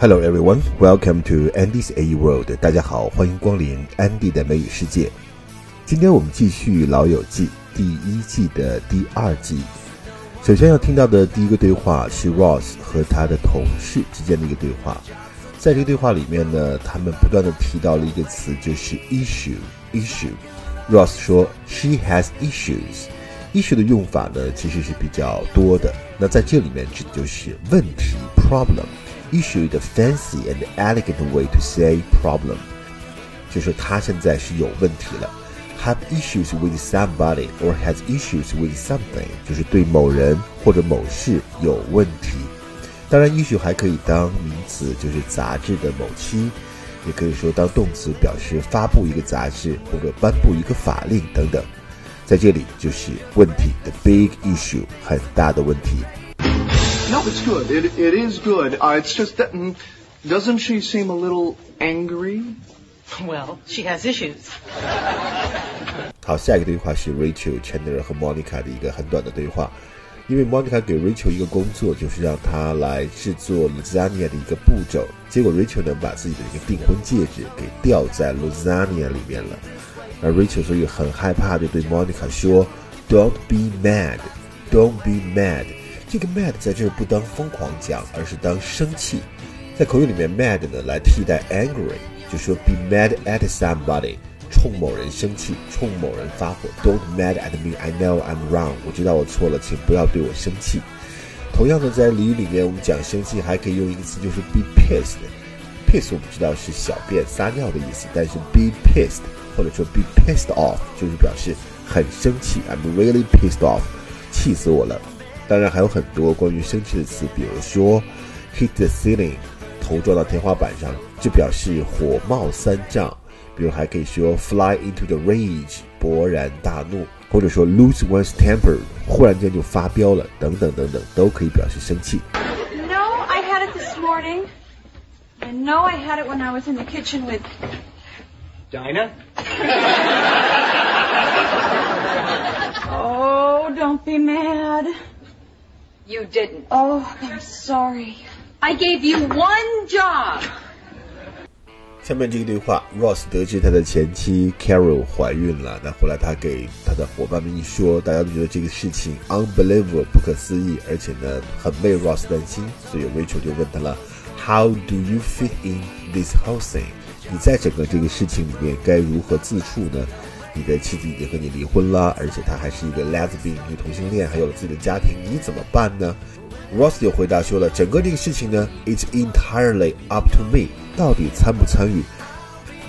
Hello everyone, welcome to Andy's A World. 大家好，欢迎光临 Andy 的美语世界。今天我们继续《老友记》第一季的第二季。首先要听到的第一个对话是 Ross 和他的同事之间的一个对话。在这个对话里面呢，他们不断的提到了一个词，就是 issue issue。Ross 说，She has issues。issue 的用法呢，其实是比较多的。那在这里面指的就是问题 problem。Issue 的 fancy and elegant way to say problem，就是他现在是有问题了。Have issues with somebody or has issues with something，就是对某人或者某事有问题。当然，issue 还可以当名词，就是杂志的某期，也可以说当动词，表示发布一个杂志或者颁布一个法令等等。在这里就是问题，the big issue，很大的问题。No, it's good. It, it is good. Uh, it's just that, mm, doesn't she seem a little angry? Well, she has issues. 好，下一个对话是 Rachel、Chandler 和 Monica 的一个很短的对话。因为 Monica 给 Rachel 一个工作，就是让她来制作 lasagna 的一个步骤。结果 Rachel 呢，把自己的一个订婚戒指给掉在 lasagna 里面了。而 Rachel 所以很害怕，就对 Monica 说：“Don't be mad, don't be mad。” 这个 mad 在这儿不当疯狂讲，而是当生气。在口语里面，mad 呢来替代 angry，就说 be mad at somebody，冲某人生气，冲某人发火。Don't mad at me, I know I'm wrong。我知道我错了，请不要对我生气。同样的，在俚语里面，我们讲生气还可以用一个词，就是 be pissed。piss 我不知道是小便撒尿的意思，但是 be pissed 或者说 be pissed off 就是表示很生气。I'm really pissed off，气死我了。当然还有很多关于生气的词，比如说 hit the ceiling，头撞到天花板上，就表示火冒三丈。比如还可以说 fly into the rage，勃然大怒，或者说 lose one's temper，忽然间就发飙了，等等等等，都可以表示生气。No, I had it this morning. I know I had it when I was in the kitchen with Dinah? Oh, don't be mad. You didn't. Oh, I'm sorry. I gave you one job. 下面这个对话，Ross 得知他的前妻 Carol 怀孕了，那后来他给他的伙伴们一说，大家都觉得这个事情 unbelievable 不可思议，而且呢很为 Ross 担心，所以 Rachel 就问他了，How do you fit in this whole thing？你在整个这个事情里面该如何自处呢？你的妻子已经和你离婚了，而且她还是一个 lesbian 女同性恋，还有了自己的家庭，你怎么办呢？Ross 就回答说了，整个这个事情呢，it's entirely up to me，到底参不参与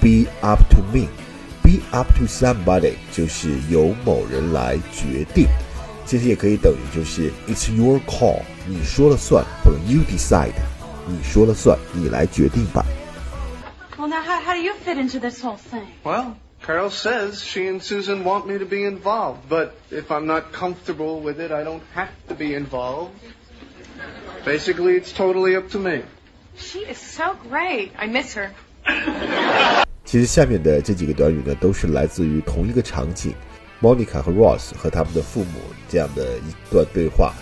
？Be up to me，be up to somebody 就是由某人来决定，其实也可以等于就是 it's your call，你说了算，或者 you decide，你说了算，你来决定吧。Well, now, how, how do you fit into this whole thing? Well, Carol says she and Susan want me to be involved, but if I'm not comfortable with it, I don't have to be involved. Basically, it's totally up to me. She is so great. I miss her. 其实下面的这几个短语呢，都是来自于同一个场景，Monica 和 Ross 和他们的父母这样的一段对话。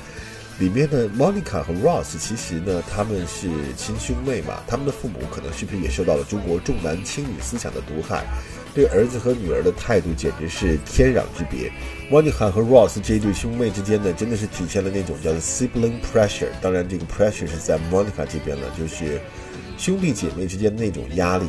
里面呢，Monica 和 Ross 其实呢，他们是亲兄妹嘛，他们的父母可能是不是也受到了中国重男轻女思想的毒害？对儿子和女儿的态度简直是天壤之别。Monica 和 Ross 这一对兄妹之间呢，真的是体现了那种叫做 sibling pressure。当然，这个 pressure 是在 Monica 这边了，就是兄弟姐妹之间的那种压力。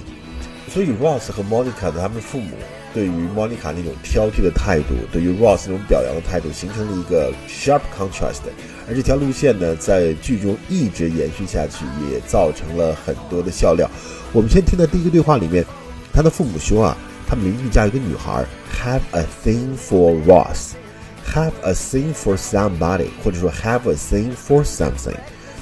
所以 Ross 和 Monica 的他们父母对于 Monica 那种挑剔的态度，对于 Ross 那种表扬的态度，形成了一个 sharp contrast。而这条路线呢，在剧中一直延续下去，也造成了很多的笑料。我们先听的第一个对话里面，他的父母说啊，他们邻居家有个女孩，have a thing for Ross，have a thing for somebody，或者说 have a thing for something，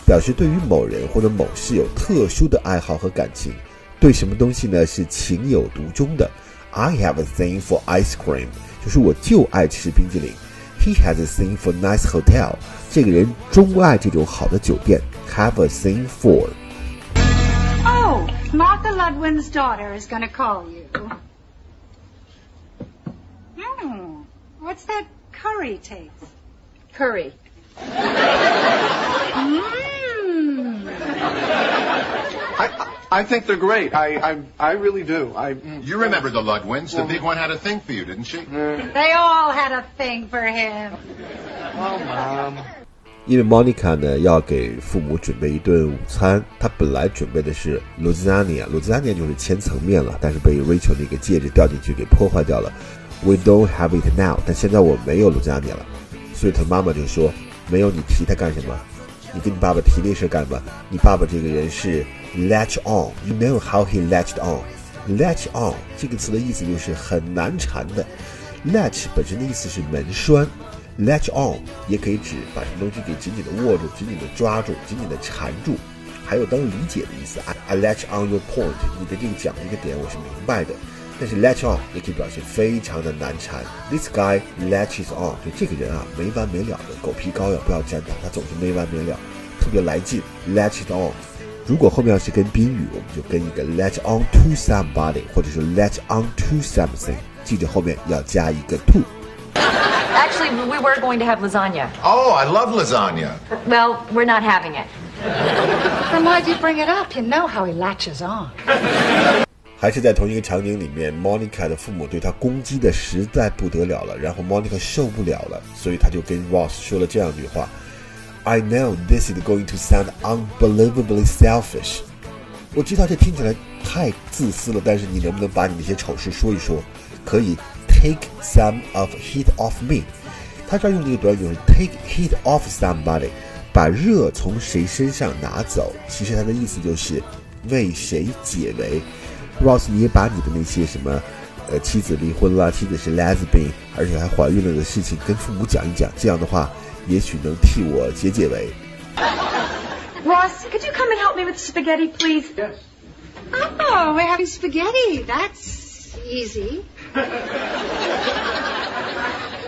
表示对于某人或者某事有特殊的爱好和感情。对什么东西呢？是情有独钟的。I have a thing for ice cream，就是我就爱吃冰激凌。He has a thing for nice hotel，这个人钟爱这种好的酒店。Have a thing for。 Oh, Martha Ludwin's daughter is going to call you. Hmm. What's that curry taste? Curry. I think they're great. I, I, I really do. I. You remember the Ludwins. The big one had a thing for you, didn't she? They all had a thing for him. Oh, mom. 因为 Monica 呢要给父母准备一顿午餐，她本来准备的是 lasagna，lasagna 就是千层面了，但是被 Rachel 那个戒指掉进去给破坏掉了。We don't have it now，但现在我没有 lasagna 了，所以她妈妈就说：“没有你提它干什么？你跟你爸爸提那事干嘛？你爸爸这个人是 latch on，you know how he latched on，latch on 这个词的意思就是很难缠的，latch 本身的意思是门栓。” Latch on 也可以指把什么东西给紧紧的握住、紧紧的抓住、紧紧的缠住，还有当理解的意思。I I latch on your point，你的这个讲的一个点我是明白的。但是 latch on 也可以表示非常的难缠。This guy latches on，就这个人啊没完没了的，狗皮膏药不要沾他，他总是没完没了，特别来劲。Latch it on，如果后面要是跟宾语，我们就跟一个 latch on to somebody，或者是 latch on to something，记着后面要加一个 to。 Actually, we were going to have lasagna. Oh, I love lasagna. Well, we're not having it. Then why'd you bring it up? You know how he latches on. 还是在同一个场景里面，Monica 的父母对她攻击的实在不得了了，然后 Monica 受不了了，所以她就跟 Ross 说了这样一句话 ：“I know this is going to sound unbelievably selfish。”我知道这听起来太自私了，但是你能不能把你那些丑事说一说？可以 take some of heat off me。他这儿用这个短语是 take heat off somebody，把热从谁身上拿走。其实他的意思就是为谁解围。Ross，你也把你的那些什么，呃，妻子离婚了，妻子是 lesbian，而且还怀孕了的事情跟父母讲一讲，这样的话，也许能替我解解围。 Ross, could you come and help me with spaghetti, please? Yes. Oh, we're having spaghetti. That's easy.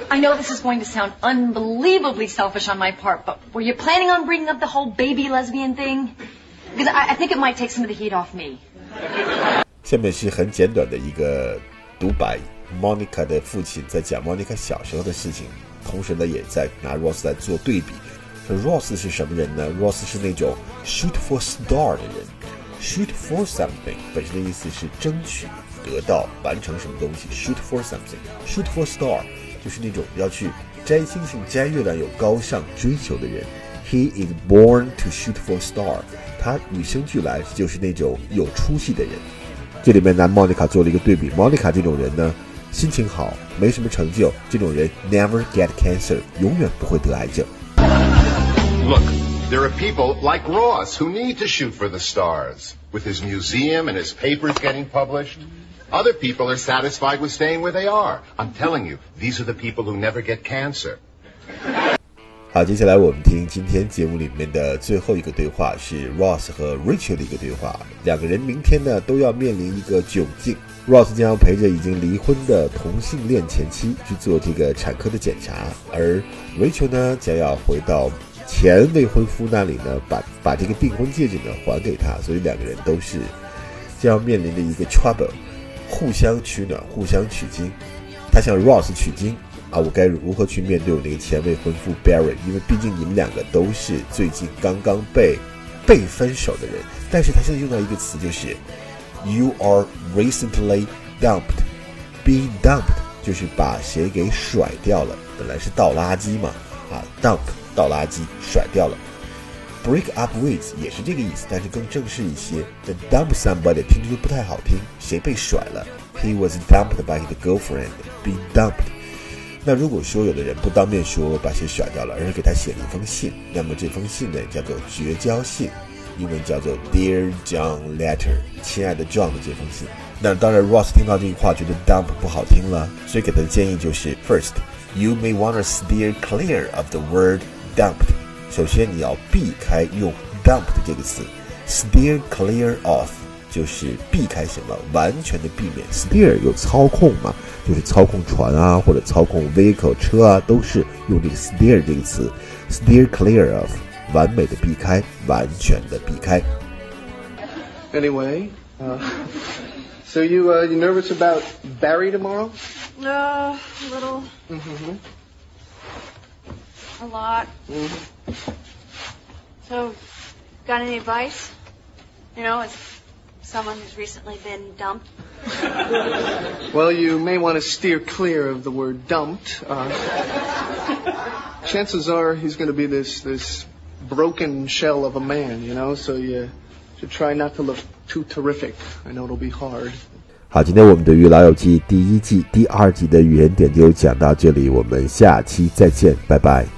I know this is going to sound unbelievably selfish on my part, but were you planning on bringing up the whole baby lesbian thing? Because I, I think it might take some of the heat off me. 下面是很简短的一个独白，Monica 的父亲在讲 Monica 小时候的事情， 同时呢也在拿 Ross 来做对比。说 Ross 是什么人呢？Ross 是那种 shoot for star 的人，shoot for something 本身的意思是争取、得到、完成什么东西，shoot for something，shoot for star 就是那种要去摘星星、摘月亮、有高尚追求的人。He is born to shoot for star，他与生俱来就是那种有出息的人。这里面拿 Monica 做了一个对比，Monica 这种人呢，心情好，没什么成就，这种人 never get cancer，永远不会得癌症。 Look, there are people like Ross who need to shoot for the stars, with his museum and his papers getting published. Other people are satisfied with staying where they are. I'm telling you, these are the people who never get cancer. 好，接下来我们听今天节目里面的最后一个对话，是 Ross 和 Rachel 的一个对话。两个人明天呢都要面临一个窘境，Ross 将要陪着已经离婚的同性恋前妻去做这个产科的检查，而 Rachel 呢将要回到前未婚夫那里呢，把把这个订婚戒指呢还给他，所以两个人都是将要面临的一个 trouble，互相取暖，互相取经。他向 Ross 取经啊，我该如何去面对我那个前未婚夫 Barry？因为毕竟你们两个都是最近刚刚被被分手的人。但是他现在用到一个词，就是 You are recently dumped。Be dumped 就是把谁给甩掉了，本来是倒垃圾嘛，啊，dump 倒垃圾甩掉了。Break up with 也是这个意思，但是更正式一些。The dump somebody 听着就不太好听，谁被甩了？He was dumped by his girlfriend. Be dumped. 那如果说有的人不当面说把谁甩掉了，而是给他写了一封信，那么这封信呢叫做绝交信，英文叫做 Dear John Letter，亲爱的 John 的这封信。那当然，Ross 听到这句话觉得 dump 不好听了，所以给他的建议就是：First，you may want to steer clear of the word dumped。首先你要避开用 dumped 这个词，steer clear of 就是避开什么，完全的避免。steer 有操控嘛，就是操控船啊，或者操控 vehicle 车啊，都是用这个 steer 这个词，steer clear of 完美的避开，完全的避开。 Anyway, uh, so you uh, you nervous about Barry tomorrow? Uh, a little, Mm-hmm. a lot. So, got any advice? You know, is someone who's recently been dumped? Well, you may want to steer clear of the word dumped. Uh, chances are he's going to be this this broken shell of a man, you know. So you should try not to look too terrific. I know it'll be hard. 好，今天我们的《与老友记》第一季第二集的语言点就讲到这里，我们下期再见，拜拜。